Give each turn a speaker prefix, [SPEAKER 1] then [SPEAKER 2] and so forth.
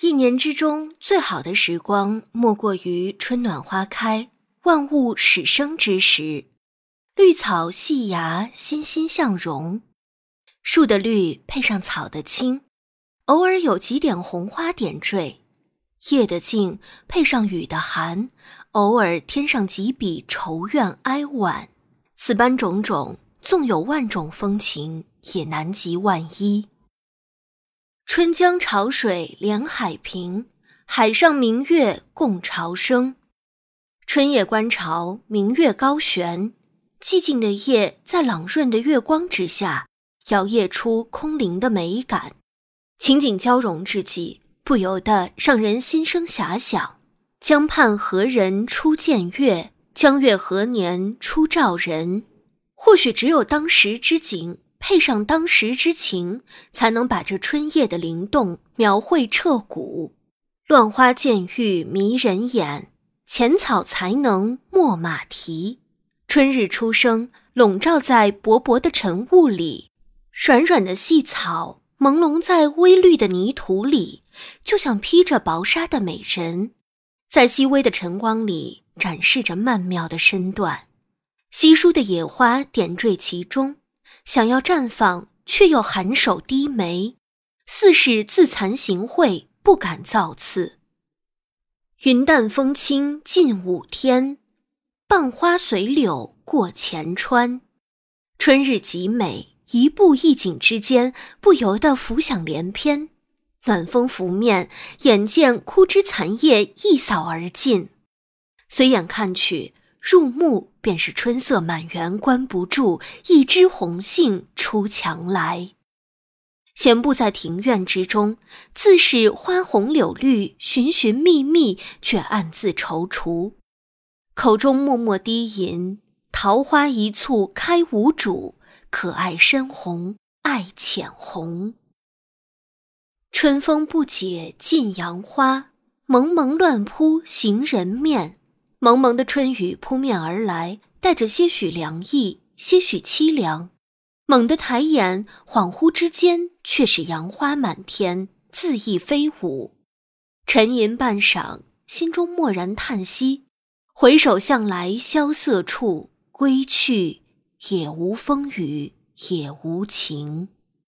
[SPEAKER 1] 一年之中最好的时光，莫过于春暖花开、万物始生之时。绿草细芽，欣欣向荣。树的绿配上草的青，偶尔有几点红花点缀；夜的静配上雨的寒，偶尔添上几笔愁怨哀婉。此般种种，纵有万种风情，也难及万一。春江潮水连海平，海上明月共潮生。春夜观潮，明月高悬，寂静的夜在朗润的月光之下，摇曳出空灵的美感。情景交融之际，不由得让人心生遐想：江畔何人初见月？江月何年初照人？或许只有当时之景。配上当时之情，才能把这春夜的灵动描绘彻骨。乱花渐欲迷人眼，浅草才能没马蹄。春日初升，笼罩在薄薄的晨雾里，软软的细草朦胧在微绿的泥土里，就像披着薄纱的美人，在细微的晨光里展示着曼妙的身段。稀疏的野花点缀其中。想要绽放，却又含首低眉，似是自惭形秽，不敢造次。云淡风轻近五天，傍花随柳过前川。春日极美，一步一景之间，不由得浮想联翩。暖风拂面，眼见枯枝残叶一扫而尽，随眼看去。入目便是春色满园关不住，一枝红杏出墙来。闲步在庭院之中，自是花红柳绿，寻寻觅觅，却暗自踌躇，口中默默低吟：“桃花一簇开无主，可爱深红爱浅红。春风不解尽杨花，蒙蒙乱扑行人面。”蒙蒙的春雨扑面而来，带着些许凉意，些许凄凉。猛地抬眼，恍惚之间，却是杨花满天，恣意飞舞。沉吟半晌，心中蓦然叹息，回首向来萧瑟处，归去，也无风雨也无晴。